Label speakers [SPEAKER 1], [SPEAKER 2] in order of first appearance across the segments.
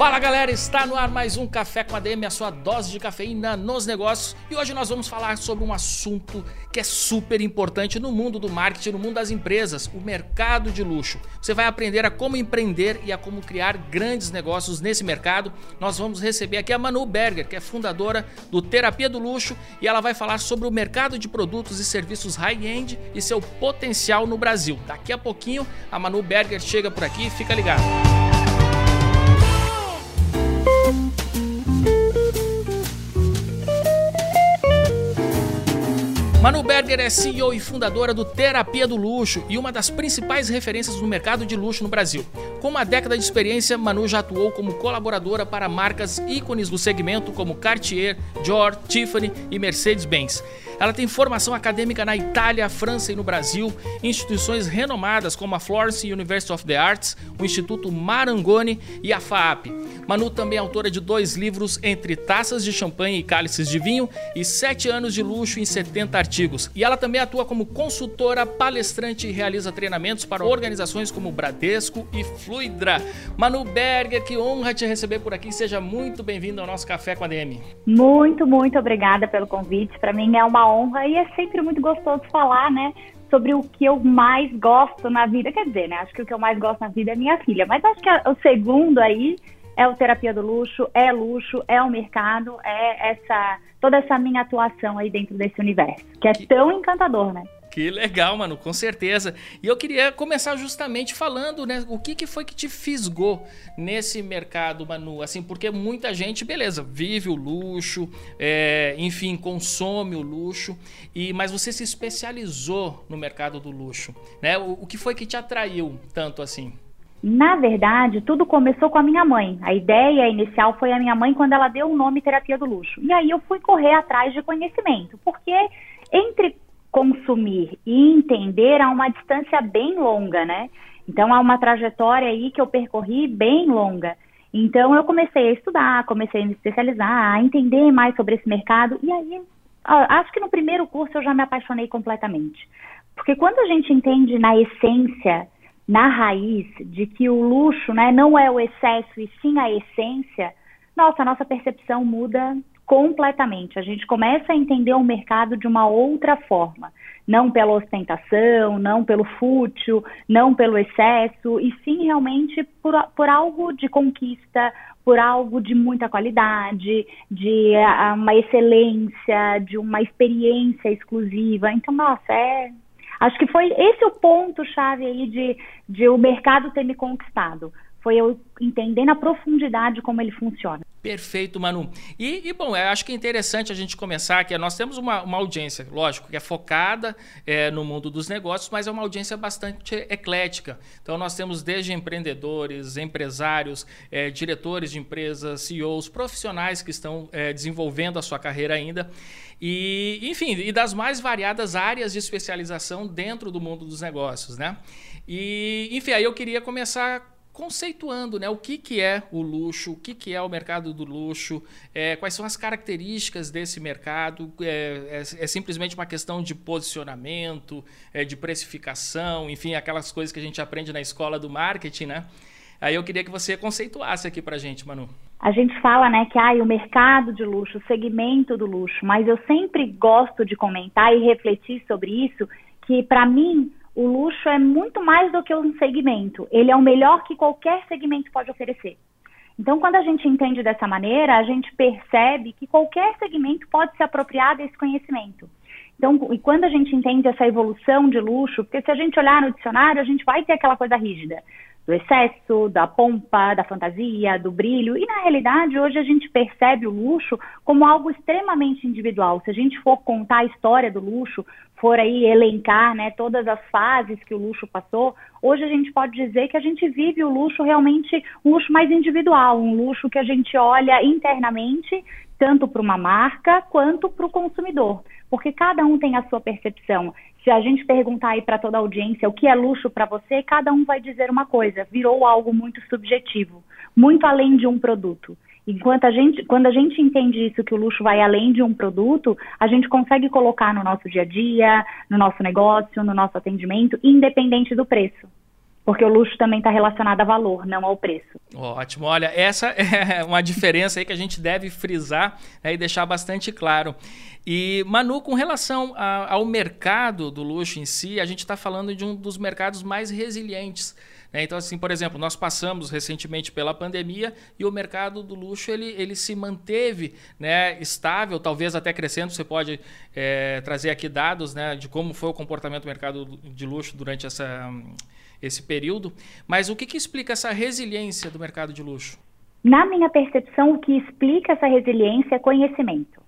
[SPEAKER 1] Fala galera, está no ar mais um Café com a DM, a sua dose de cafeína nos negócios. E hoje nós vamos falar sobre um assunto que é super importante no mundo do marketing, no mundo das empresas, o mercado de luxo. Você vai aprender a como empreender e a como criar grandes negócios nesse mercado. Nós vamos receber aqui a Manu Berger, que é fundadora do Terapia do Luxo, e ela vai falar sobre o mercado de produtos e serviços high-end e seu potencial no Brasil. Daqui a pouquinho a Manu Berger chega por aqui, fica ligado. Manu Berger é CEO e fundadora do Terapia do Luxo e uma das principais referências no mercado de luxo no Brasil. Com uma década de experiência, Manu já atuou como colaboradora para marcas ícones do segmento como Cartier, Dior, Tiffany e Mercedes-Benz. Ela tem formação acadêmica na Itália, França e no Brasil, instituições renomadas como a Florence University of the Arts, o Instituto Marangoni e a FAAP. Manu também é autora de dois livros, Entre Taças de Champanhe e Cálices de Vinho, e Sete Anos de Luxo em 70 artigos. E ela também atua como consultora, palestrante e realiza treinamentos para organizações como Bradesco e Fluidra. Manu Berger, que honra te receber por aqui. Seja muito bem-vindo ao nosso Café com a DM.
[SPEAKER 2] Muito, muito obrigada pelo convite. Para mim é uma honra e é sempre muito gostoso falar, né? Sobre o que eu mais gosto na vida. Quer dizer, né? Acho que o que eu mais gosto na vida é minha filha. Mas acho que o segundo aí é o terapia do luxo, é luxo, é o mercado, é essa toda essa minha atuação aí dentro desse universo, que é tão encantador, né?
[SPEAKER 1] Que legal, mano, com certeza. E eu queria começar justamente falando, né, o que, que foi que te fisgou nesse mercado, Manu? Assim, porque muita gente, beleza, vive o luxo, é, enfim, consome o luxo, e mas você se especializou no mercado do luxo, né? O, o que foi que te atraiu tanto assim?
[SPEAKER 2] Na verdade, tudo começou com a minha mãe. A ideia inicial foi a minha mãe quando ela deu o nome Terapia do Luxo. E aí eu fui correr atrás de conhecimento, porque entre consumir e entender há uma distância bem longa, né? Então há uma trajetória aí que eu percorri bem longa. Então eu comecei a estudar, comecei a me especializar, a entender mais sobre esse mercado e aí acho que no primeiro curso eu já me apaixonei completamente. Porque quando a gente entende na essência, na raiz de que o luxo, né, não é o excesso e sim a essência, nossa, a nossa percepção muda completamente. A gente começa a entender o mercado de uma outra forma, não pela ostentação, não pelo fútil, não pelo excesso, e sim realmente por, por algo de conquista, por algo de muita qualidade, de uh, uma excelência, de uma experiência exclusiva. Então, nossa, é. Acho que foi esse o ponto chave aí de, de o mercado ter me conquistado foi eu entender na profundidade como ele funciona.
[SPEAKER 1] Perfeito, Manu. E, e, bom, eu acho que é interessante a gente começar que nós temos uma, uma audiência, lógico, que é focada é, no mundo dos negócios, mas é uma audiência bastante eclética. Então nós temos desde empreendedores, empresários, é, diretores de empresas, CEOs, profissionais que estão é, desenvolvendo a sua carreira ainda. E, enfim, e das mais variadas áreas de especialização dentro do mundo dos negócios, né? E, enfim, aí eu queria começar conceituando né, o que, que é o luxo, o que, que é o mercado do luxo, é, quais são as características desse mercado, é, é, é simplesmente uma questão de posicionamento, é, de precificação, enfim, aquelas coisas que a gente aprende na escola do marketing, né? Aí eu queria que você conceituasse aqui para gente, Manu.
[SPEAKER 2] A gente fala, né, que ah, o mercado de luxo, o segmento do luxo, mas eu sempre gosto de comentar e refletir sobre isso, que para mim o luxo é muito mais do que um segmento. Ele é o melhor que qualquer segmento pode oferecer. Então, quando a gente entende dessa maneira, a gente percebe que qualquer segmento pode se apropriar desse conhecimento. Então, e quando a gente entende essa evolução de luxo, porque se a gente olhar no dicionário, a gente vai ter aquela coisa rígida do excesso, da pompa, da fantasia, do brilho. E na realidade, hoje a gente percebe o luxo como algo extremamente individual. Se a gente for contar a história do luxo, for aí elencar né, todas as fases que o luxo passou, hoje a gente pode dizer que a gente vive o luxo realmente um luxo mais individual, um luxo que a gente olha internamente tanto para uma marca quanto para o consumidor, porque cada um tem a sua percepção. Se a gente perguntar aí para toda a audiência o que é luxo para você, cada um vai dizer uma coisa. Virou algo muito subjetivo, muito além de um produto. Enquanto a gente, quando a gente entende isso, que o luxo vai além de um produto, a gente consegue colocar no nosso dia a dia, no nosso negócio, no nosso atendimento, independente do preço. Porque o luxo também está relacionado a valor, não ao preço.
[SPEAKER 1] Ótimo. Olha, essa é uma diferença aí que a gente deve frisar né, e deixar bastante claro. E, Manu, com relação a, ao mercado do luxo em si, a gente está falando de um dos mercados mais resilientes. Né? Então, assim, por exemplo, nós passamos recentemente pela pandemia e o mercado do luxo ele, ele se manteve né, estável, talvez até crescendo. Você pode é, trazer aqui dados né, de como foi o comportamento do mercado de luxo durante essa esse período. Mas o que, que explica essa resiliência do mercado de luxo?
[SPEAKER 2] Na minha percepção, o que explica essa resiliência é conhecimento.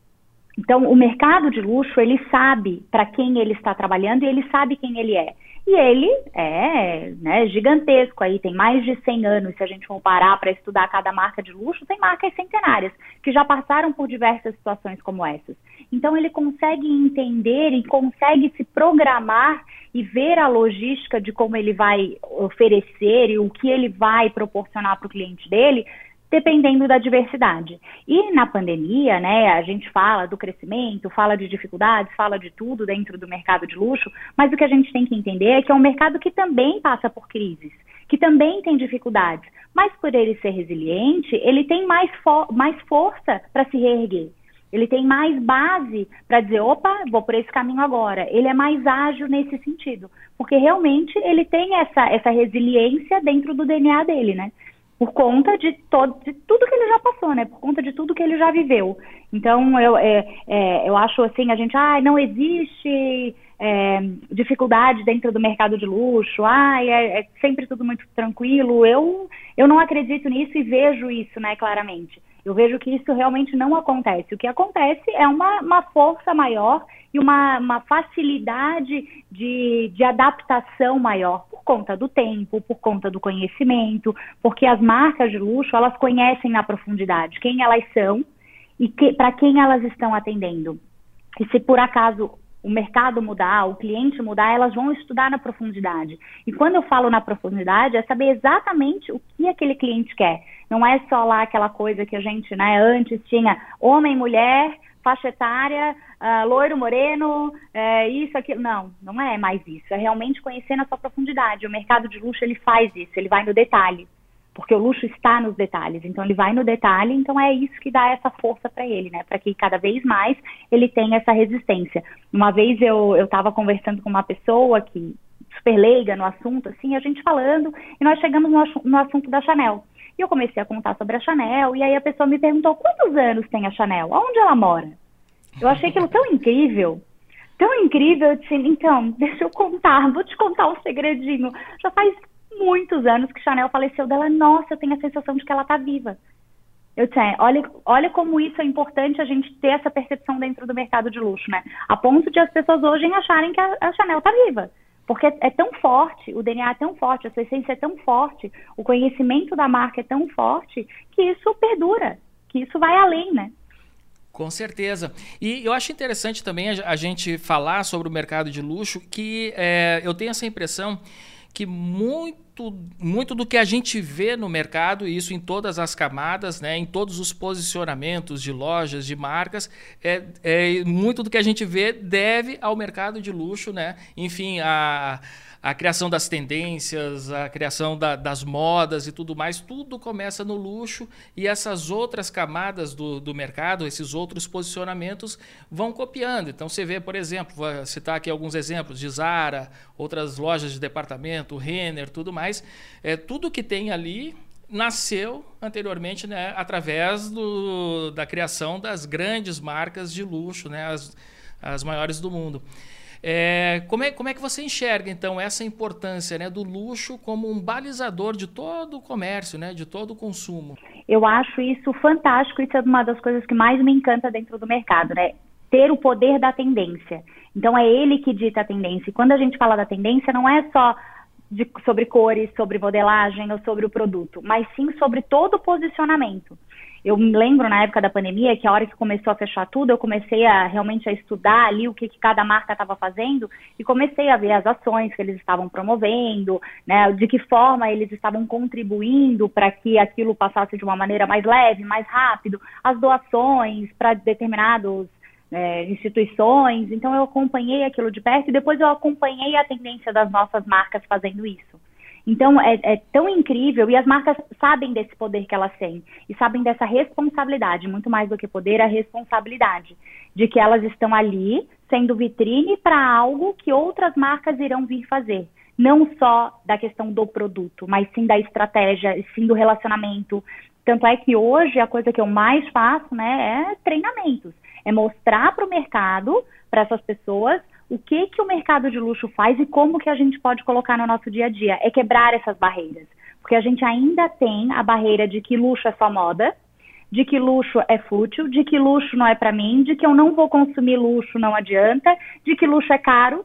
[SPEAKER 2] Então, o mercado de luxo, ele sabe para quem ele está trabalhando e ele sabe quem ele é. E ele é né, gigantesco aí, tem mais de 100 anos, se a gente for parar para estudar cada marca de luxo, tem marcas centenárias, que já passaram por diversas situações como essas. Então ele consegue entender e consegue se programar e ver a logística de como ele vai oferecer e o que ele vai proporcionar para o cliente dele dependendo da diversidade. E na pandemia, né, a gente fala do crescimento, fala de dificuldades, fala de tudo dentro do mercado de luxo, mas o que a gente tem que entender é que é um mercado que também passa por crises, que também tem dificuldades, mas por ele ser resiliente, ele tem mais, fo mais força para se reerguer. Ele tem mais base para dizer, opa, vou por esse caminho agora. Ele é mais ágil nesse sentido, porque realmente ele tem essa, essa resiliência dentro do DNA dele, né? por conta de, todo, de tudo que ele já passou, né? Por conta de tudo que ele já viveu. Então, eu, é, é, eu acho assim, a gente, ah, não existe é, dificuldade dentro do mercado de luxo, ah, é, é, sempre tudo muito tranquilo. Eu, eu não acredito nisso e vejo isso, né, claramente. Eu vejo que isso realmente não acontece. O que acontece é uma, uma força maior e uma, uma facilidade de, de adaptação maior por conta do tempo, por conta do conhecimento, porque as marcas de luxo, elas conhecem na profundidade quem elas são e que, para quem elas estão atendendo. E se por acaso o mercado mudar, o cliente mudar, elas vão estudar na profundidade. E quando eu falo na profundidade, é saber exatamente o que aquele cliente quer. Não é só lá aquela coisa que a gente, né, antes tinha homem, mulher, faixa etária, uh, loiro, moreno, é, isso, aquilo. Não, não é mais isso. É realmente conhecer na sua profundidade. O mercado de luxo, ele faz isso, ele vai no detalhe porque o luxo está nos detalhes. Então ele vai no detalhe, então é isso que dá essa força para ele, né? Para que cada vez mais ele tenha essa resistência. Uma vez eu eu estava conversando com uma pessoa que super leiga no assunto, assim, a gente falando, e nós chegamos no, no assunto da Chanel. E eu comecei a contar sobre a Chanel, e aí a pessoa me perguntou quantos anos tem a Chanel, onde ela mora. Eu achei aquilo tão incrível, tão incrível, eu disse, então, deixa eu contar, vou te contar um segredinho. Já faz muitos anos que Chanel faleceu dela, nossa, eu tenho a sensação de que ela está viva. Eu disse, é, olha, olha como isso é importante a gente ter essa percepção dentro do mercado de luxo, né? A ponto de as pessoas hoje acharem que a, a Chanel está viva. Porque é, tão forte, o DNA é tão forte, a sua essência é tão forte, o conhecimento da marca é tão forte, que isso perdura, que isso vai além, né?
[SPEAKER 1] Com certeza. E eu acho interessante também a, a gente falar sobre o mercado de luxo, que é, eu tenho essa impressão que muito, muito do que a gente vê no mercado, e isso em todas as camadas, né, em todos os posicionamentos de lojas, de marcas, é, é muito do que a gente vê deve ao mercado de luxo, né? Enfim, a a criação das tendências, a criação da, das modas e tudo mais, tudo começa no luxo e essas outras camadas do, do mercado, esses outros posicionamentos vão copiando. Então você vê, por exemplo, vou citar aqui alguns exemplos de Zara, outras lojas de departamento, Renner, tudo mais. É, tudo que tem ali nasceu anteriormente né, através do, da criação das grandes marcas de luxo, né, as, as maiores do mundo. É, como, é, como é que você enxerga, então, essa importância né, do luxo como um balizador de todo o comércio, né, de todo o consumo?
[SPEAKER 2] Eu acho isso fantástico, isso é uma das coisas que mais me encanta dentro do mercado, né? Ter o poder da tendência. Então, é ele que dita a tendência. E quando a gente fala da tendência, não é só de, sobre cores, sobre modelagem ou sobre o produto, mas sim sobre todo o posicionamento. Eu me lembro na época da pandemia que a hora que começou a fechar tudo, eu comecei a realmente a estudar ali o que, que cada marca estava fazendo e comecei a ver as ações que eles estavam promovendo, né, de que forma eles estavam contribuindo para que aquilo passasse de uma maneira mais leve, mais rápido, as doações para determinados é, instituições. Então eu acompanhei aquilo de perto e depois eu acompanhei a tendência das nossas marcas fazendo isso. Então é, é, tão incrível e as marcas sabem desse poder que elas têm e sabem dessa responsabilidade, muito mais do que poder, a responsabilidade de que elas estão ali sendo vitrine para algo que outras marcas irão vir fazer. Não só da questão do produto, mas sim da estratégia, sim do relacionamento. Tanto é que hoje a coisa que eu mais faço né, é treinamentos é mostrar para o mercado, para essas pessoas, o que, que o mercado de luxo faz e como que a gente pode colocar no nosso dia a dia. É quebrar essas barreiras. Porque a gente ainda tem a barreira de que luxo é só moda, de que luxo é fútil, de que luxo não é para mim, de que eu não vou consumir luxo, não adianta, de que luxo é caro.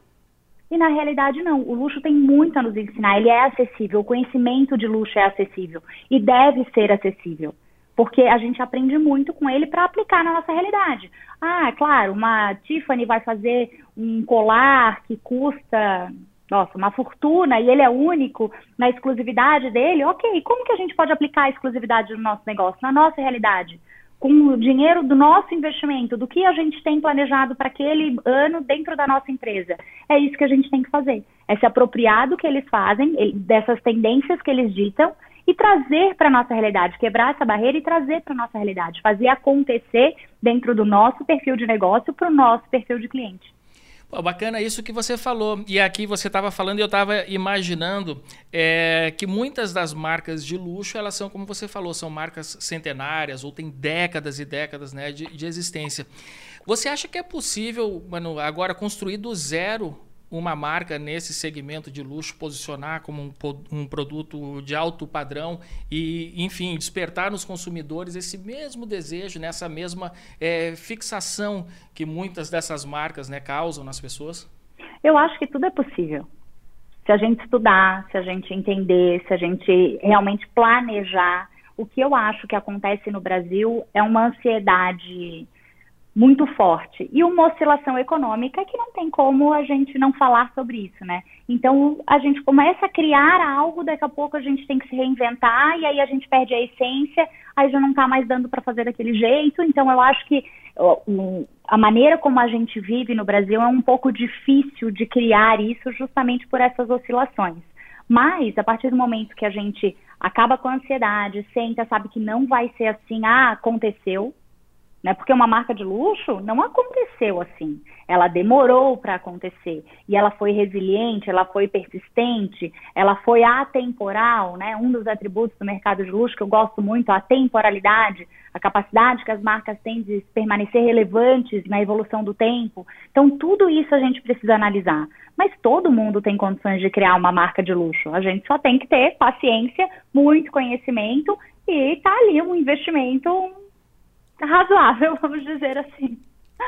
[SPEAKER 2] E na realidade não, o luxo tem muito a nos ensinar, ele é acessível, o conhecimento de luxo é acessível e deve ser acessível porque a gente aprende muito com ele para aplicar na nossa realidade. Ah, claro, uma Tiffany vai fazer um colar que custa, nossa, uma fortuna e ele é único na exclusividade dele. Ok, como que a gente pode aplicar a exclusividade no nosso negócio, na nossa realidade? Com o dinheiro do nosso investimento, do que a gente tem planejado para aquele ano dentro da nossa empresa. É isso que a gente tem que fazer. É se apropriar do que eles fazem, dessas tendências que eles ditam e trazer para a nossa realidade, quebrar essa barreira e trazer para a nossa realidade, fazer acontecer dentro do nosso perfil de negócio para o nosso perfil de cliente.
[SPEAKER 1] Pô, bacana isso que você falou. E aqui você estava falando e eu estava imaginando é, que muitas das marcas de luxo, elas são, como você falou, são marcas centenárias ou têm décadas e décadas né, de, de existência. Você acha que é possível, mano, agora construir do zero uma marca nesse segmento de luxo posicionar como um, um, produto de alto padrão e, enfim, despertar nos consumidores esse mesmo desejo, nessa mesma é, fixação que muitas dessas marcas né, causam nas pessoas?
[SPEAKER 2] Eu acho que tudo é possível. Se a gente estudar, se a gente entender, se a gente realmente planejar. O que eu acho que acontece no Brasil é uma ansiedade muito forte. E uma oscilação econômica que não tem como a gente não falar sobre isso, né? Então a gente começa a criar algo, daqui a pouco a gente tem que se reinventar e aí a gente perde a essência, aí já não está mais dando para fazer daquele jeito. Então eu acho que a maneira como a gente vive no Brasil é um pouco difícil de criar isso justamente por essas oscilações. Mas a partir do momento que a gente acaba com a ansiedade, senta, sabe que não vai ser assim, ah, aconteceu, né? Porque uma marca de luxo não aconteceu assim. Ela demorou para acontecer. E ela foi resiliente, ela foi persistente, ela foi atemporal. Né? Um dos atributos do mercado de luxo que eu gosto muito, a temporalidade, a capacidade que as marcas têm de permanecer relevantes na evolução do tempo. Então, tudo isso a gente precisa analisar. Mas todo mundo tem condições de criar uma marca de luxo. A gente só tem que ter paciência, muito conhecimento e tá ali um investimento razoável, vamos dizer assim.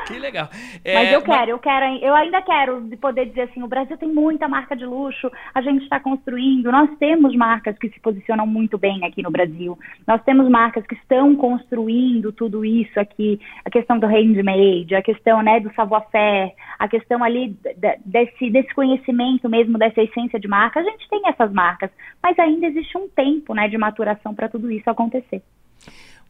[SPEAKER 1] Que legal.
[SPEAKER 2] É, mas eu quero, mas... eu quero, eu ainda quero poder dizer assim, o Brasil tem muita marca de luxo, a gente está construindo, nós temos marcas que se posicionam muito bem aqui no Brasil, nós temos marcas que estão construindo tudo isso aqui, a questão do handmade, a questão né, do savoir-faire, a questão ali desse, desse conhecimento mesmo, dessa essência de marca, a gente tem essas marcas, mas ainda existe um tempo né, de maturação para tudo isso acontecer.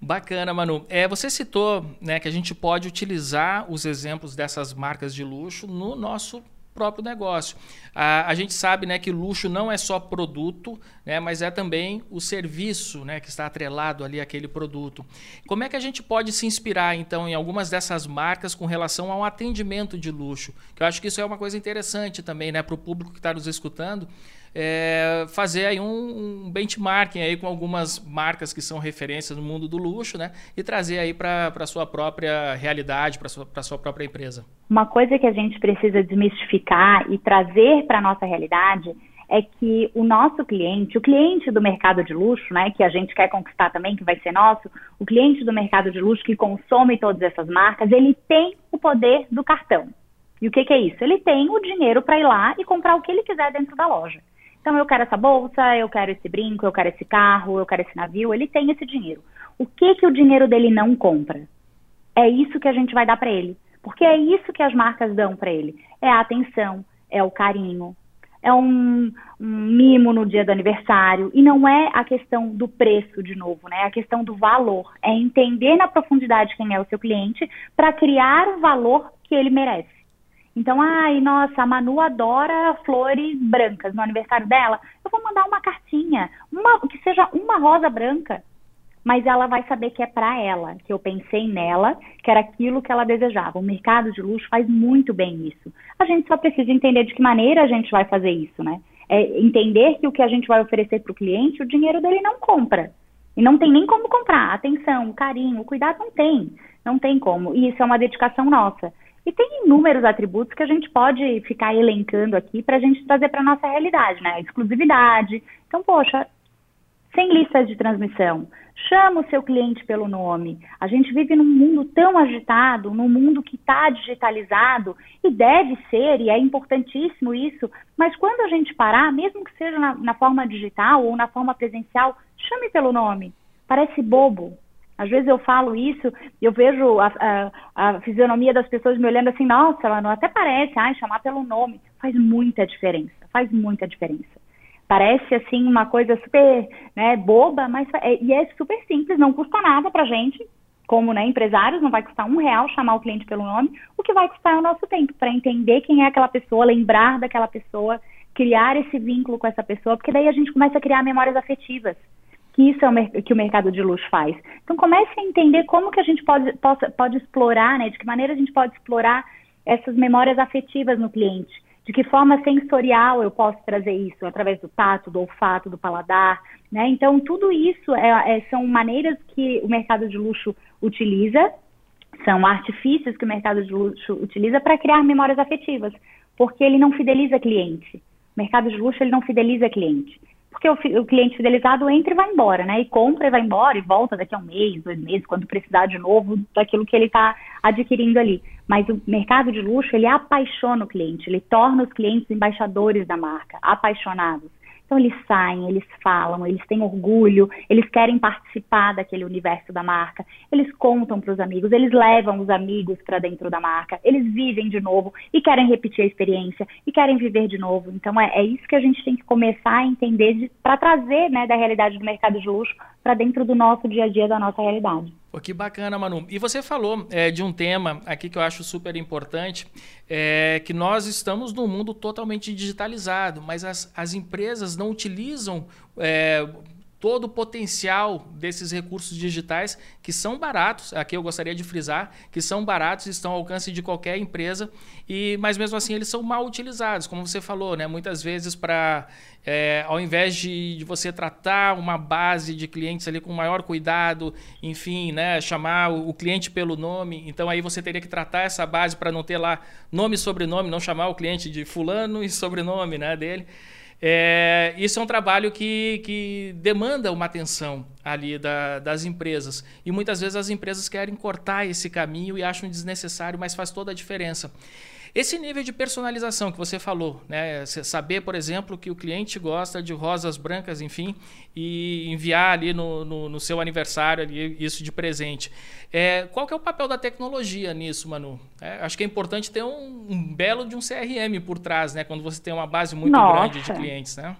[SPEAKER 1] Bacana, Manu. É, você citou né, que a gente pode utilizar os exemplos dessas marcas de luxo no nosso próprio negócio. A, a gente sabe né, que luxo não é só produto, né, mas é também o serviço né, que está atrelado ali àquele produto. Como é que a gente pode se inspirar, então, em algumas dessas marcas com relação ao atendimento de luxo? Que eu acho que isso é uma coisa interessante também né, para o público que está nos escutando é, fazer aí um, um, benchmarking aí com algumas marcas que são referências no mundo do luxo, né? E trazer aí para a sua própria realidade, para a sua, sua própria empresa.
[SPEAKER 2] Uma coisa que a gente precisa desmistificar e trazer para a nossa realidade é que o nosso cliente, o cliente do mercado de luxo, né, que a gente quer conquistar também, que vai ser nosso, o cliente do mercado de luxo que consome todas essas marcas, ele tem o poder do cartão. E o que, que é isso? Ele tem o dinheiro para ir lá e comprar o que ele quiser dentro da loja. Então, eu quero essa bolsa, eu quero esse brinco, eu quero esse carro, eu quero esse navio. Ele tem esse dinheiro. O que que o dinheiro dele não compra? É isso que a gente vai dar para ele, porque é isso que as marcas dão para ele. É a atenção, é o carinho, é um, um, mimo no dia do aniversário. E não é a questão do preço, de novo, né? É a questão do valor. É entender na profundidade quem é o seu cliente para criar o valor que ele merece. Então, ai, nossa, a Manu adora flores brancas no aniversário dela. Eu vou mandar uma cartinha, uma, que seja uma rosa branca mas ela vai saber que é para ela, que eu pensei nela, que era aquilo que ela desejava. O mercado de luxo faz muito bem isso. A gente só precisa entender de que maneira a gente vai fazer isso, né? É entender que o que a gente vai oferecer para o cliente, o dinheiro dele não compra. E não tem nem como comprar. Atenção, carinho, cuidado não tem. Não tem como. E isso é uma dedicação nossa. E tem inúmeros atributos que a gente pode ficar elencando aqui para a gente trazer para nossa realidade, né? Exclusividade. Então, poxa, sem listas de transmissão, Chama o seu cliente pelo nome. A gente vive num mundo tão agitado, num mundo que está digitalizado, e deve ser, e é importantíssimo isso, mas quando a gente parar, mesmo que seja na, na forma digital ou na forma presencial, chame pelo nome. Parece bobo, às vezes eu falo isso, eu vejo a, a, a, fisionomia das pessoas me olhando assim, nossa, ela não até parece, ai, chamar pelo nome. Faz muita diferença, faz muita diferença. Parece assim uma coisa super né, boba, mas é, e é super simples, não custa nada para gente, como né, empresários, não vai custar um real chamar o cliente pelo nome, o que vai custar é o nosso tempo para entender quem é aquela pessoa, lembrar daquela pessoa, criar esse vínculo com essa pessoa, porque daí a gente começa a criar memórias afetivas que isso é o que o mercado de luxo faz. Então comece a entender como que a gente pode, pode, pode explorar, né, de que maneira a gente pode explorar essas memórias afetivas no cliente. De que forma sensorial eu posso trazer isso? Através do tato, do olfato, do paladar, né? Então, tudo isso é, é, são maneiras que o mercado de luxo utiliza, são artifícios que o mercado de luxo utiliza para criar memórias afetivas, porque ele não fideliza cliente. O mercado de luxo ele não fideliza cliente porque o, o, cliente fidelizado entra e vai embora, né? E compra e vai embora e volta daqui a um mês, dois meses, quando precisar de novo daquilo que ele está adquirindo ali. Mas o mercado de luxo, ele apaixona o cliente, ele torna os clientes embaixadores da marca, apaixonados. Então eles saem, eles falam, eles têm orgulho, eles querem participar daquele universo da marca, eles contam para os amigos, eles levam os amigos para dentro da marca, eles vivem de novo e querem repetir a experiência e querem viver de novo. Então é, é isso que a gente tem que começar a entender para trazer né, da realidade do mercado de luxo para dentro do nosso dia a dia, da nossa realidade.
[SPEAKER 1] Pô, que bacana, Manu. E você falou é, de um tema aqui que eu acho super importante, é que nós estamos num mundo totalmente digitalizado, mas as, as empresas não utilizam é, todo o potencial desses recursos digitais que são baratos, aqui eu gostaria de frisar, que são baratos, estão ao alcance de qualquer empresa, e mas mesmo assim eles são mal utilizados, como você falou, né? muitas vezes para, é, ao invés de, de, você tratar uma base de clientes ali com maior cuidado, enfim, né? chamar o, o cliente pelo nome, então aí você teria que tratar essa base para não ter lá nome e sobrenome, não chamar o cliente de fulano e sobrenome né, dele. É, isso é um trabalho que, que demanda uma atenção ali da, das empresas. E muitas vezes as empresas querem cortar esse caminho e acham desnecessário, mas faz toda a diferença. Esse nível de personalização que você falou, né? saber, por exemplo, que o cliente gosta de rosas brancas, enfim, e enviar ali no, no, no seu aniversário ali, isso de presente. É, qual que é o papel da tecnologia nisso, Manu? É, acho que é importante ter um, um, belo de um CRM por trás, né? Quando você tem uma base muito Nossa. grande de clientes, né?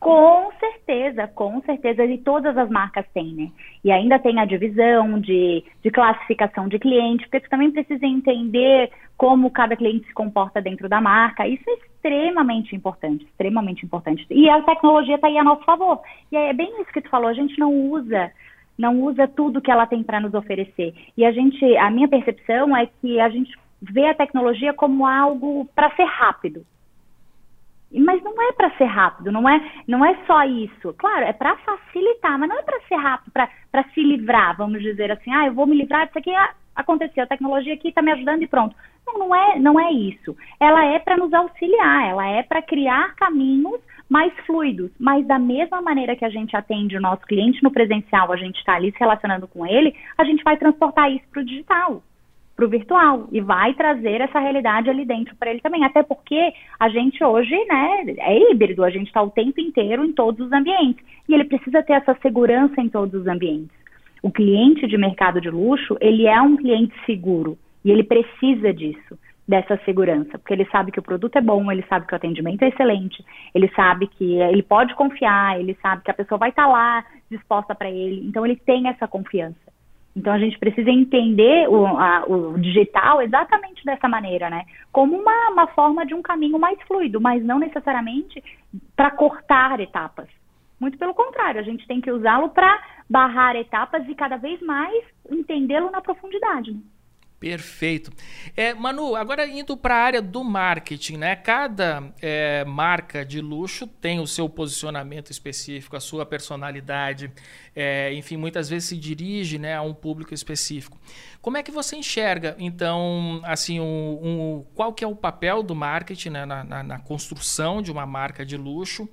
[SPEAKER 2] Com certeza, com certeza, e todas as marcas têm, né? E ainda tem a divisão de, de classificação de cliente, porque você também precisa entender como cada cliente se comporta dentro da marca. Isso é extremamente importante, extremamente importante. E a tecnologia está aí a nosso favor. E é bem isso que tu falou, a gente não usa não usa tudo que ela tem para nos oferecer. E a gente, a minha percepção é que a gente vê a tecnologia como algo para ser rápido. Mas não é para ser rápido, não é, não é só isso. Claro, é para facilitar, mas não é para ser rápido, para se livrar, vamos dizer assim, ah, eu vou me livrar disso aqui, ah, aconteceu, a tecnologia aqui está me ajudando e pronto. Não, não é, não é isso. Ela é para nos auxiliar, ela é para criar caminhos mais fluidos, mas da mesma maneira que a gente atende o nosso cliente no presencial, a gente está ali se relacionando com ele, a gente vai transportar isso para o digital para o virtual e vai trazer essa realidade ali dentro para ele também. Até porque a gente hoje né, é híbrido, a gente está o tempo inteiro em todos os ambientes e ele precisa ter essa segurança em todos os ambientes. O cliente de mercado de luxo, ele é um cliente seguro e ele precisa disso, dessa segurança, porque ele sabe que o produto é bom, ele sabe que o atendimento é excelente, ele sabe que ele pode confiar, ele sabe que a pessoa vai estar lá disposta para ele, então ele tem essa confiança. Então a gente precisa entender o, a, o digital exatamente dessa maneira, né? Como uma, uma forma de um caminho mais fluido, mas não necessariamente para cortar etapas. Muito pelo contrário, a gente tem que usá-lo para barrar etapas e cada vez mais entendê-lo na profundidade. Né?
[SPEAKER 1] Perfeito. É, Manu, agora indo para a área do marketing, né? Cada é, marca de luxo tem o seu posicionamento específico, a sua personalidade, é, enfim, muitas vezes se dirige né, a um público específico. Como é que você enxerga, então, assim, um, um qual que é o papel do marketing né, na, na, na construção de uma marca de luxo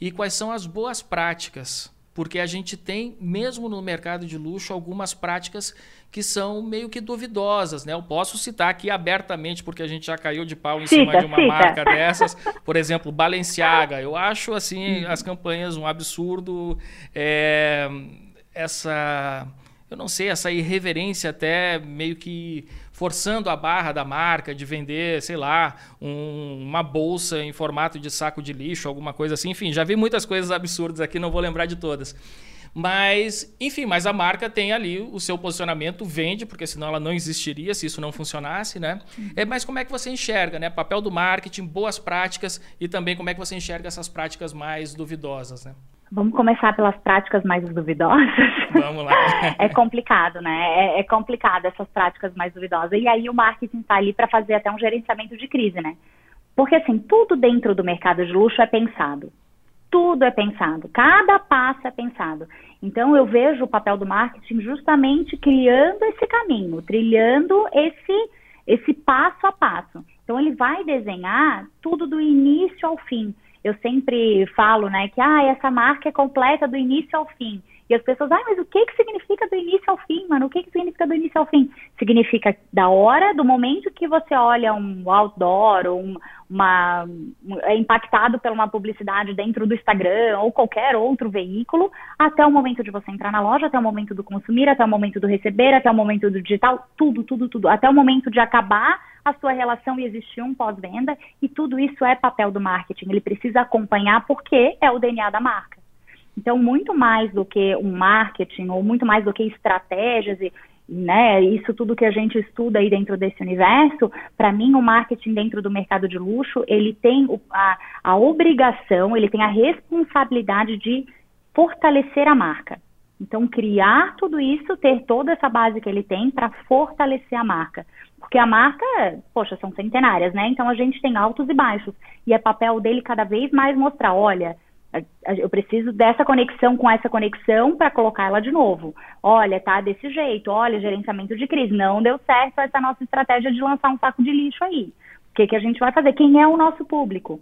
[SPEAKER 1] e quais são as boas práticas porque a gente tem, mesmo no mercado de luxo, algumas práticas que são meio que duvidosas, né? Eu posso citar aqui abertamente, porque a gente já caiu de pau em cima de uma cita. marca dessas. Por exemplo, Balenciaga. Eu acho, assim, as campanhas um absurdo. É, essa eu não sei, essa irreverência até meio que forçando a barra da marca de vender, sei lá, um, uma bolsa em formato de saco de lixo, alguma coisa assim. Enfim, já vi muitas coisas absurdas aqui, não vou lembrar de todas. Mas, enfim, mas a marca tem ali o seu posicionamento, vende, porque senão ela não existiria se isso não funcionasse, né? É, mas como é que você enxerga, né? Papel do marketing, boas práticas e também como é que você enxerga essas práticas mais duvidosas, né?
[SPEAKER 2] Vamos começar pelas práticas mais duvidosas.
[SPEAKER 1] Vamos lá.
[SPEAKER 2] é complicado, né? É, é, complicado essas práticas mais duvidosas. E aí o marketing está ali para fazer até um gerenciamento de crise, né? Porque assim, tudo dentro do mercado de luxo é pensado. Tudo é pensado. Cada passo é pensado. Então eu vejo o papel do marketing justamente criando esse caminho, trilhando esse esse passo a passo. Então ele vai desenhar tudo do início ao fim eu sempre falo, né, que ah, essa marca é completa do início ao fim. E as pessoas, ah, mas o que que significa do início ao fim, mano? O que que significa do início ao fim? Significa da hora, do momento que você olha um outdoor ou um, uma é impactado por uma publicidade dentro do Instagram ou qualquer outro veículo, até o momento de você entrar na loja, até o momento do consumir, até o momento do receber, até o momento do digital, tudo, tudo, tudo, até o momento de acabar a sua relação e existir um pós-venda, e tudo isso é papel do marketing. Ele precisa acompanhar porque é o DNA da marca. Então, muito mais do que um marketing, ou muito mais do que estratégias e né, isso tudo que a gente estuda aí dentro desse universo, para mim o marketing dentro do mercado de luxo, ele tem a, a obrigação, ele tem a responsabilidade de fortalecer a marca. Então, criar tudo isso, ter toda essa base que ele tem para fortalecer a marca. Porque a marca, poxa, são centenárias, né? Então a gente tem altos e baixos. E é papel dele cada vez mais mostrar, olha, eu preciso dessa conexão com essa conexão para colocar ela de novo. Olha, tá desse jeito. Olha, gerenciamento de crise. Não deu certo essa nossa estratégia de lançar um saco de lixo aí. O que, que a gente vai fazer? Quem é o nosso público?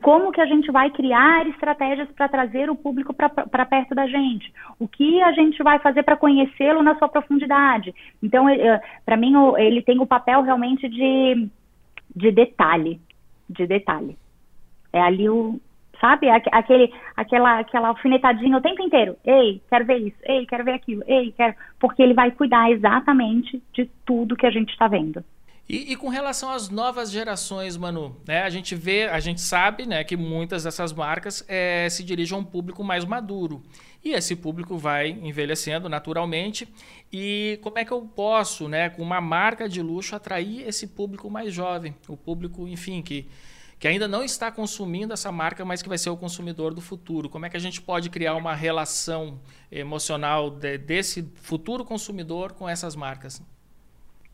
[SPEAKER 2] Como que a gente vai criar estratégias para trazer o público para perto da gente, o que a gente vai fazer para conhecê-lo na sua profundidade. Então, para mim, ele tem o papel realmente de, de detalhe, de detalhe. É ali o, sabe, aquele, aquela, aquela alfinetadinha o tempo inteiro. Ei, quero ver isso. Ei, quero ver aquilo. Ei, quero, porque ele vai cuidar exatamente de tudo que a gente está vendo.
[SPEAKER 1] E, e, com relação às novas gerações, Manu, né, a gente vê, a gente sabe né, que muitas dessas marcas é, se dirigem a um público mais maduro. E esse público vai envelhecendo naturalmente. E como é que eu posso, né, com uma marca de luxo, atrair esse público mais jovem? O público, enfim, que, que ainda não está consumindo essa marca, mas que vai ser o consumidor do futuro. Como é que a gente pode criar uma relação emocional de, desse futuro consumidor com essas marcas?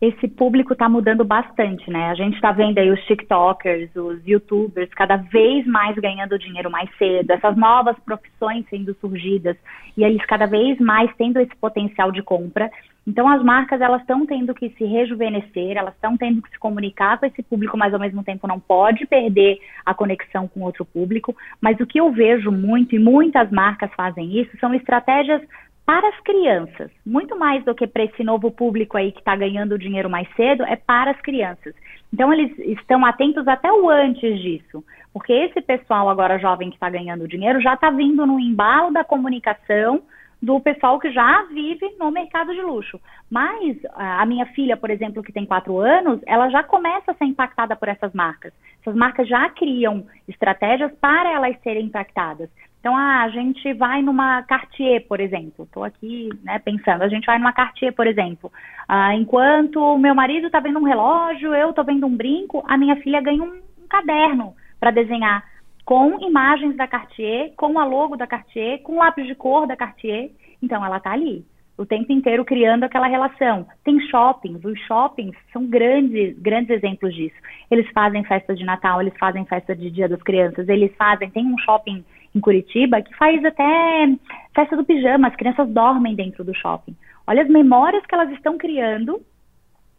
[SPEAKER 2] Esse público está mudando bastante, né? A gente está vendo aí os TikTokers, os YouTubers cada vez mais ganhando dinheiro mais cedo, essas novas profissões sendo surgidas e eles cada vez mais tendo esse potencial de compra. Então as marcas elas estão tendo que se rejuvenescer, elas estão tendo que se comunicar com esse público, mas ao mesmo tempo não pode perder a conexão com outro público. Mas o que eu vejo muito e muitas marcas fazem isso são estratégias para as crianças, muito mais do que para esse novo público aí que está ganhando dinheiro mais cedo, é para as crianças. Então, eles estão atentos até o antes disso, porque esse pessoal agora jovem que está ganhando dinheiro já está vindo no embalo da comunicação do pessoal que já vive no mercado de luxo. Mas a minha filha, por exemplo, que tem quatro anos, ela já começa a ser impactada por essas marcas. Essas marcas já criam estratégias para elas serem impactadas. Então, ah, a gente vai numa Cartier, por exemplo. Estou aqui né, pensando, a gente vai numa Cartier, por exemplo. Ah, enquanto o meu marido está vendo um relógio, eu estou vendo um brinco, a minha filha ganha um, um caderno para desenhar com imagens da Cartier, com a logo da Cartier, com lápis de cor da Cartier. Então, ela está ali, o tempo inteiro criando aquela relação. Tem shoppings, os shoppings são grandes, grandes exemplos disso. Eles fazem festa de Natal, eles fazem festa de Dia das Crianças, eles fazem, tem um shopping em Curitiba que faz até festa do pijama, as crianças dormem dentro do shopping. Olha as memórias que elas estão criando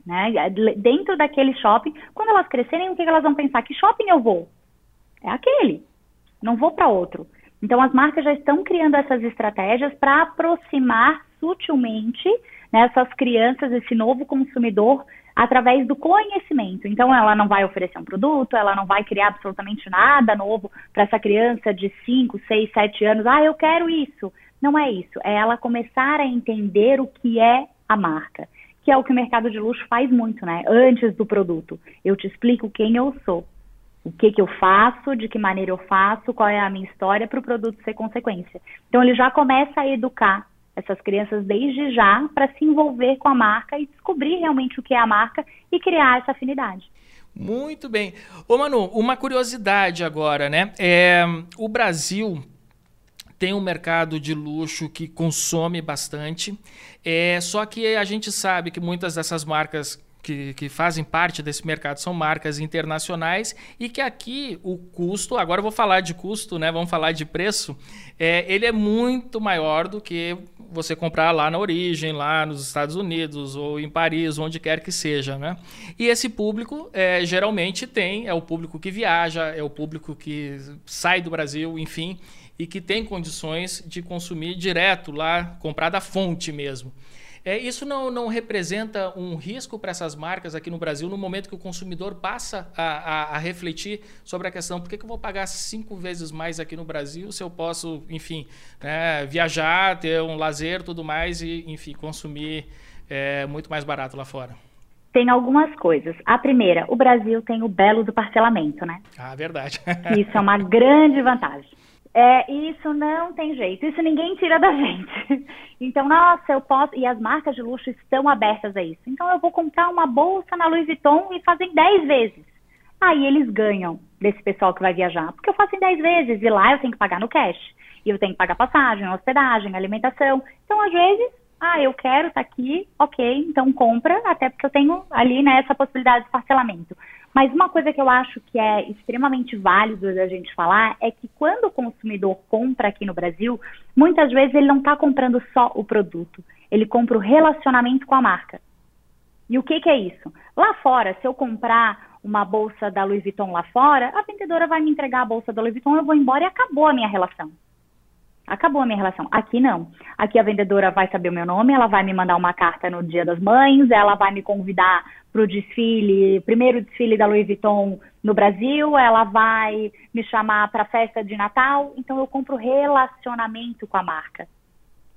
[SPEAKER 2] né, dentro daquele shopping. Quando elas crescerem, o que elas vão pensar? Que shopping eu vou? É aquele. Não vou para outro. Então, as marcas já estão criando essas estratégias para aproximar sutilmente né, essas crianças, esse novo consumidor, através do conhecimento. Então, ela não vai oferecer um produto, ela não vai criar absolutamente nada novo para essa criança de 5, 6, 7 anos. Ah, eu quero isso. Não é isso. É ela começar a entender o que é a marca, que é o que o mercado de luxo faz muito, né? Antes do produto. Eu te explico quem eu sou. O que, que eu faço, de que maneira eu faço, qual é a minha história para o produto ser consequência. Então, ele já começa a educar essas crianças desde já para se envolver com a marca e descobrir realmente o que é a marca e criar essa afinidade.
[SPEAKER 1] Muito bem. Ô Manu, uma curiosidade agora, né? É, o Brasil tem um mercado de luxo que consome bastante, é, só que a gente sabe que muitas dessas marcas que, que, fazem parte desse mercado são marcas internacionais e que aqui o custo, agora eu vou falar de custo, né? Vamos falar de preço, é, ele é muito maior do que você comprar lá na origem, lá nos Estados Unidos ou em Paris, onde quer que seja, né? E esse público é, geralmente tem, é o público que viaja, é o público que sai do Brasil, enfim, e que tem condições de consumir direto lá, comprar da fonte mesmo. É, isso não, não representa um risco para essas marcas aqui no Brasil no momento que o consumidor passa a, a, a refletir sobre a questão: por que, que, eu vou pagar cinco vezes mais aqui no Brasil se eu posso, enfim, né, viajar, ter um lazer tudo mais e, enfim, consumir é, muito mais barato lá fora?
[SPEAKER 2] Tem algumas coisas. A primeira, o Brasil tem o belo do parcelamento, né?
[SPEAKER 1] Ah, verdade.
[SPEAKER 2] Isso é uma grande vantagem. É, isso não tem jeito, isso ninguém tira da gente. Então, nossa, eu posso. E as marcas de luxo estão abertas a isso. Então, eu vou comprar uma bolsa na Louis Vuitton e fazer em 10 vezes. Aí eles ganham desse pessoal que vai viajar, porque eu faço em 10 vezes e lá eu tenho que pagar no cash. E eu tenho que pagar passagem, hospedagem, alimentação. Então, às vezes, ah, eu quero, tá aqui, ok, então compra, até porque eu tenho ali né, essa possibilidade de parcelamento. Mas uma coisa que eu acho que é extremamente válido da gente falar é que quando o consumidor compra aqui no Brasil, muitas vezes ele não está comprando só o produto, ele compra o relacionamento com a marca. E o que, que é isso? Lá fora, se eu comprar uma bolsa da Louis Vuitton lá fora, a vendedora vai me entregar a bolsa da Louis Vuitton, eu vou embora e acabou a minha relação. Acabou a minha relação. Aqui não. Aqui a vendedora vai saber o meu nome, ela vai me mandar uma carta no Dia das Mães, ela vai me convidar para o desfile, primeiro desfile da Louis Vuitton no Brasil, ela vai me chamar para a festa de Natal. Então eu compro relacionamento com a marca,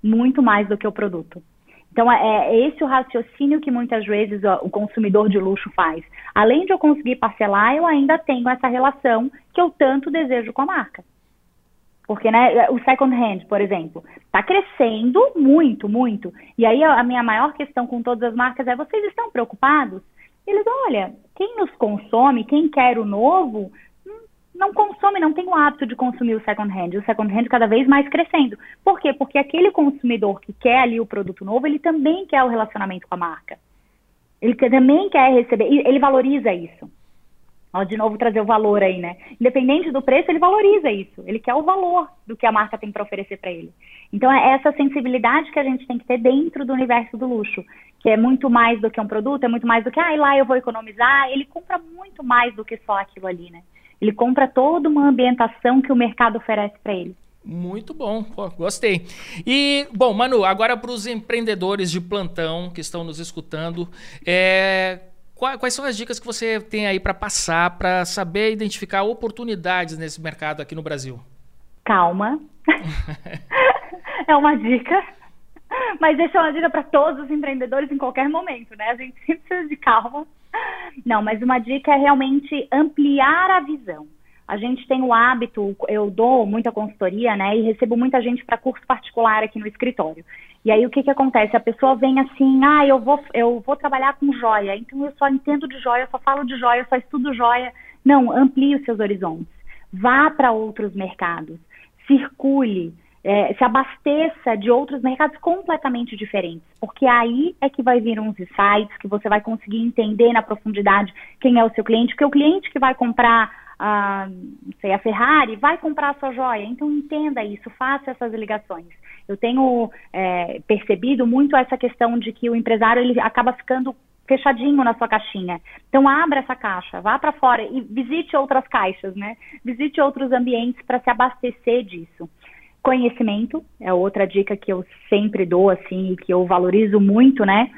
[SPEAKER 2] muito mais do que o produto. Então é, é esse o raciocínio que muitas vezes ó, o consumidor de luxo faz. Além de eu conseguir parcelar, eu ainda tenho essa relação que eu tanto desejo com a marca. Porque, né, o second hand, por exemplo, está crescendo muito, muito. E aí a minha maior questão com todas as marcas é: vocês estão preocupados? Eles, olha, quem nos consome, quem quer o novo, hum, não consome, não tem o hábito de consumir o second hand. O second hand cada vez mais crescendo. Por quê? Porque aquele consumidor que quer ali o produto novo, ele também quer o relacionamento com a marca. Ele também quer receber, ele valoriza isso. De novo trazer o valor aí, né? Independente do preço, ele valoriza isso. Ele quer o valor do que a marca tem para oferecer para ele. Então é essa sensibilidade que a gente tem que ter dentro do universo do luxo, que é muito mais do que um produto, é muito mais do que, ah, lá eu vou economizar. Ele compra muito mais do que só aquilo ali, né? Ele compra toda uma ambientação que o mercado oferece para ele.
[SPEAKER 1] Muito bom, Pô, gostei. E, bom, Manu, agora para os empreendedores de plantão que estão nos escutando, é, Quais são as dicas que você tem aí para passar para saber identificar oportunidades nesse mercado aqui no Brasil?
[SPEAKER 2] Calma. é uma dica. Mas deixa uma dica para todos os empreendedores em qualquer momento, né? A gente sempre precisa de calma. Não, mas uma dica é realmente ampliar a visão. A gente tem o hábito, eu dou muita consultoria, né? E recebo muita gente para curso particular aqui no escritório. E aí o que que acontece? A pessoa vem assim, ah, eu vou, eu vou trabalhar com joia, então eu só entendo de joia, eu só falo de joia, eu só estudo joia. Não, amplie os seus horizontes. Vá para outros mercados, circule, é, se abasteça de outros mercados completamente diferentes, porque aí é que vai vir uns insights que você vai conseguir entender na profundidade quem é o seu cliente, porque o cliente que vai comprar a, sei, a Ferrari vai comprar a sua joia, então entenda isso, faça essas ligações. Eu tenho é, percebido muito essa questão de que o empresário ele acaba ficando fechadinho na sua caixinha. Então abra essa caixa, vá para fora e visite outras caixas, né? Visite outros ambientes para se abastecer disso. Conhecimento é outra dica que eu sempre dou, assim, e que eu valorizo muito, né?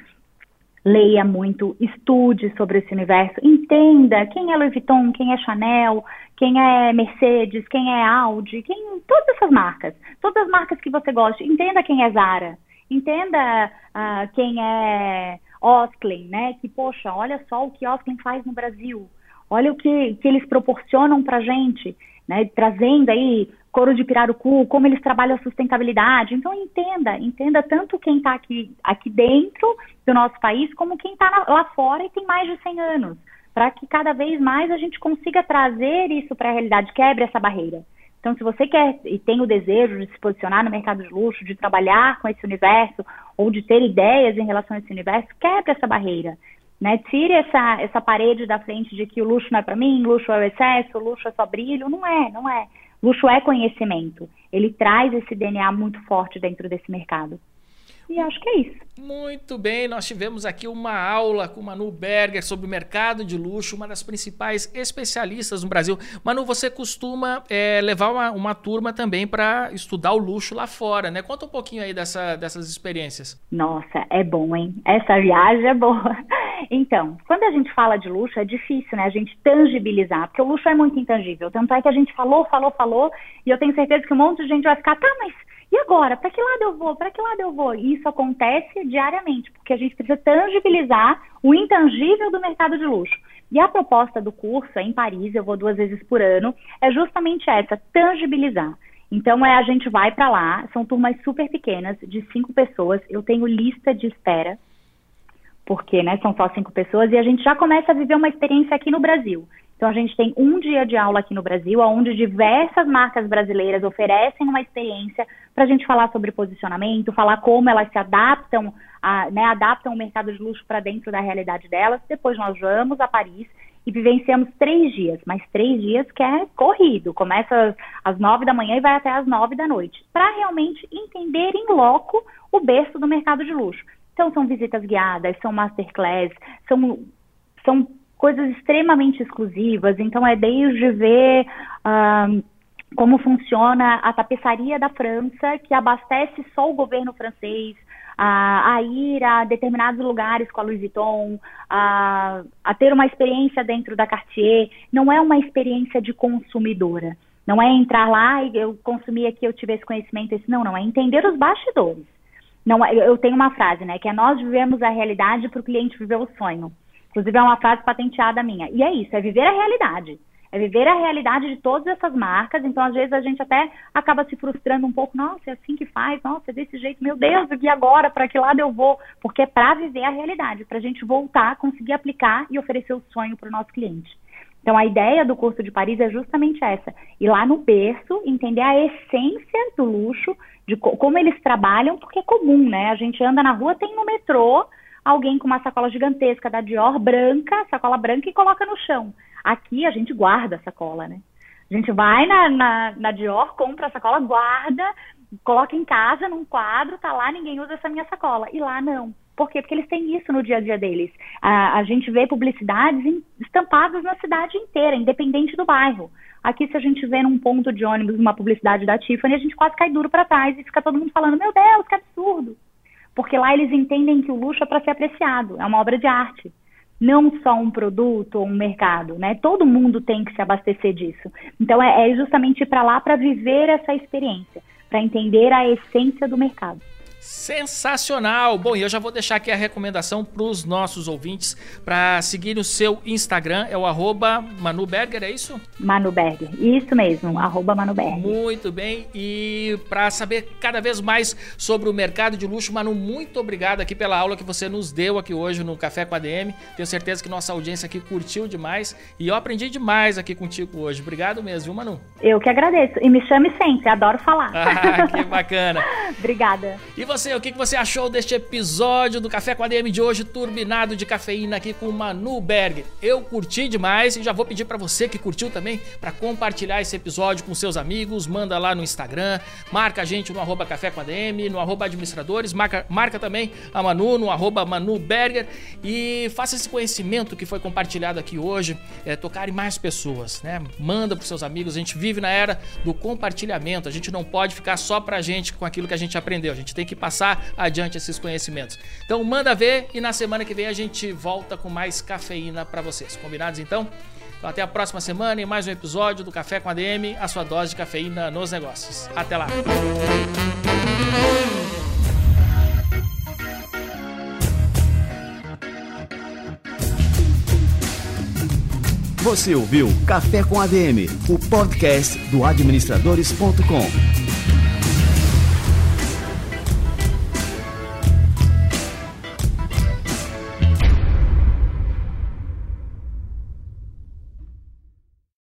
[SPEAKER 2] Leia muito, estude sobre esse universo, entenda quem é Louis Vuitton, quem é Chanel, quem é Mercedes, quem é Audi, quem, todas essas marcas, todas as marcas que você gosta, entenda quem é Zara, entenda uh, quem é Osklen, né? Que, poxa, olha só o que Osklen faz no Brasil, olha o que, que eles proporcionam pra gente, né? Trazendo aí couro de pirarucu, como eles trabalham a sustentabilidade. Então entenda, entenda tanto quem está aqui, aqui dentro do nosso país, como quem está lá fora e tem mais de 100 anos, para que cada vez mais a gente consiga trazer isso para a realidade, quebre essa barreira. Então, se você quer e tem o desejo de se posicionar no mercado de luxo, de trabalhar com esse universo, ou de ter ideias em relação a esse universo, quebre essa barreira. Né? Tire essa, essa parede da frente de que o luxo não é para mim, luxo é o excesso, luxo é só brilho. Não é, não é. Luxo é conhecimento. Ele traz esse DNA muito forte dentro desse mercado. E acho que é isso.
[SPEAKER 1] Muito bem, nós tivemos aqui uma aula com Manu Berger sobre o mercado de luxo, uma das principais especialistas no Brasil. Manu, você costuma é, levar uma, uma, turma também para estudar o luxo lá fora, né? Conta um pouquinho aí dessa, dessas experiências.
[SPEAKER 2] Nossa, é bom, hein? Essa viagem é boa. Então, quando a gente fala de luxo, é difícil, né? A gente tangibilizar, porque o luxo é muito intangível. Tanto é que a gente falou, falou, falou, e eu tenho certeza que um monte de gente vai ficar, tá, mas e agora? Para que lado eu vou? Para que lado eu vou? E isso acontece diariamente, porque a gente precisa tangibilizar o intangível do mercado de luxo. E a proposta do curso é em Paris, eu vou duas vezes por ano, é justamente essa, tangibilizar. Então é a gente vai para lá, são turmas super pequenas, de cinco pessoas. Eu tenho lista de espera, porque né, são só cinco pessoas, e a gente já começa a viver uma experiência aqui no Brasil. Então, a gente tem um dia de aula aqui no Brasil, onde diversas marcas brasileiras oferecem uma experiência para a gente falar sobre posicionamento, falar como elas se adaptam, a, né, adaptam o mercado de luxo para dentro da realidade delas. Depois, nós vamos a Paris e vivenciamos três dias, mas três dias que é corrido, começa às nove da manhã e vai até às nove da noite, para realmente entender em loco o berço do mercado de luxo. Então, são visitas guiadas, são masterclass, são, são coisas extremamente exclusivas. Então, é desde ver uh, como funciona a tapeçaria da França, que abastece só o governo francês, a, a, ir a determinados lugares com a Louis Vuitton, a, a, ter uma experiência dentro da Cartier, não é uma experiência de consumidora. Não é entrar lá e eu consumi aqui, eu tive esse conhecimento, esse não, não, é entender os bastidores. Não, é, eu tenho uma frase, né, que é nós vivemos a realidade para o cliente viver o sonho. Inclusive, é uma frase patenteada minha. E é isso, é viver a realidade. É viver a realidade de todas essas marcas. Então, às vezes, a gente até acaba se frustrando um pouco. Nossa, é assim que faz. Nossa, é desse jeito. Meu Deus, e agora? Para que lado eu vou? Porque é para viver a realidade, para a gente voltar, conseguir aplicar e oferecer o sonho para o nosso cliente. Então, a ideia do curso de Paris é justamente essa: ir lá no berço, entender a essência do luxo, de como eles trabalham, porque é comum, né? A gente anda na rua, tem no metrô alguém com uma sacola gigantesca da Dior branca, sacola branca, e coloca no chão. Aqui a gente guarda a sacola, né? A gente vai na, na, na Dior, compra a sacola, guarda, coloca em casa, num quadro, tá lá, ninguém usa essa minha sacola. E lá não. Por quê? Porque eles têm isso no dia a dia deles. A, a gente vê publicidades estampadas na cidade inteira, independente do bairro. Aqui, se a gente vê num ponto de ônibus uma publicidade da Tiffany, a gente quase cai duro para trás e fica todo mundo falando: Meu Deus, que absurdo! Porque lá eles entendem que o luxo é para ser apreciado, é uma obra de arte, não só um produto ou um mercado, né? Todo mundo tem que se abastecer disso. Então é, é justamente para lá para viver essa experiência, para entender a essência do mercado.
[SPEAKER 1] Sensacional! Bom, e eu já vou deixar aqui a recomendação para os nossos ouvintes para seguir o seu Instagram, é o arroba Manuberger, é isso?
[SPEAKER 2] Manuberger, isso mesmo, arroba Manuberger.
[SPEAKER 1] Muito bem, e para saber cada vez mais sobre o mercado de luxo, Manu, muito obrigado aqui pela aula que você nos deu aqui hoje no Café com a DM. Tenho certeza que nossa audiência aqui curtiu demais e eu aprendi demais aqui contigo hoje. Obrigado mesmo, viu, Manu?
[SPEAKER 2] Eu que agradeço, e me chame sempre, adoro falar.
[SPEAKER 1] Ah, que bacana!
[SPEAKER 2] Obrigada.
[SPEAKER 1] E você você, o que você achou deste episódio do Café com a DM de hoje, turbinado de cafeína aqui com o Manu Berg. Eu curti demais e já vou pedir para você que curtiu também para compartilhar esse episódio com seus amigos, manda lá no Instagram, marca a gente no arroba Café com a DM, no arroba administradores, marca, marca também a Manu no arroba Manu Berger e faça esse conhecimento que foi compartilhado aqui hoje, é, tocar em mais pessoas, né? Manda para seus amigos, a gente vive na era do compartilhamento, a gente não pode ficar só pra gente com aquilo que a gente aprendeu, a gente tem que passar adiante esses conhecimentos. Então manda ver e na semana que vem a gente volta com mais cafeína para vocês. Combinados então? Então até a próxima semana em mais um episódio do Café com a DM, a sua dose de cafeína nos negócios. Até lá.
[SPEAKER 3] Você ouviu Café com ADM, o podcast do administradores.com.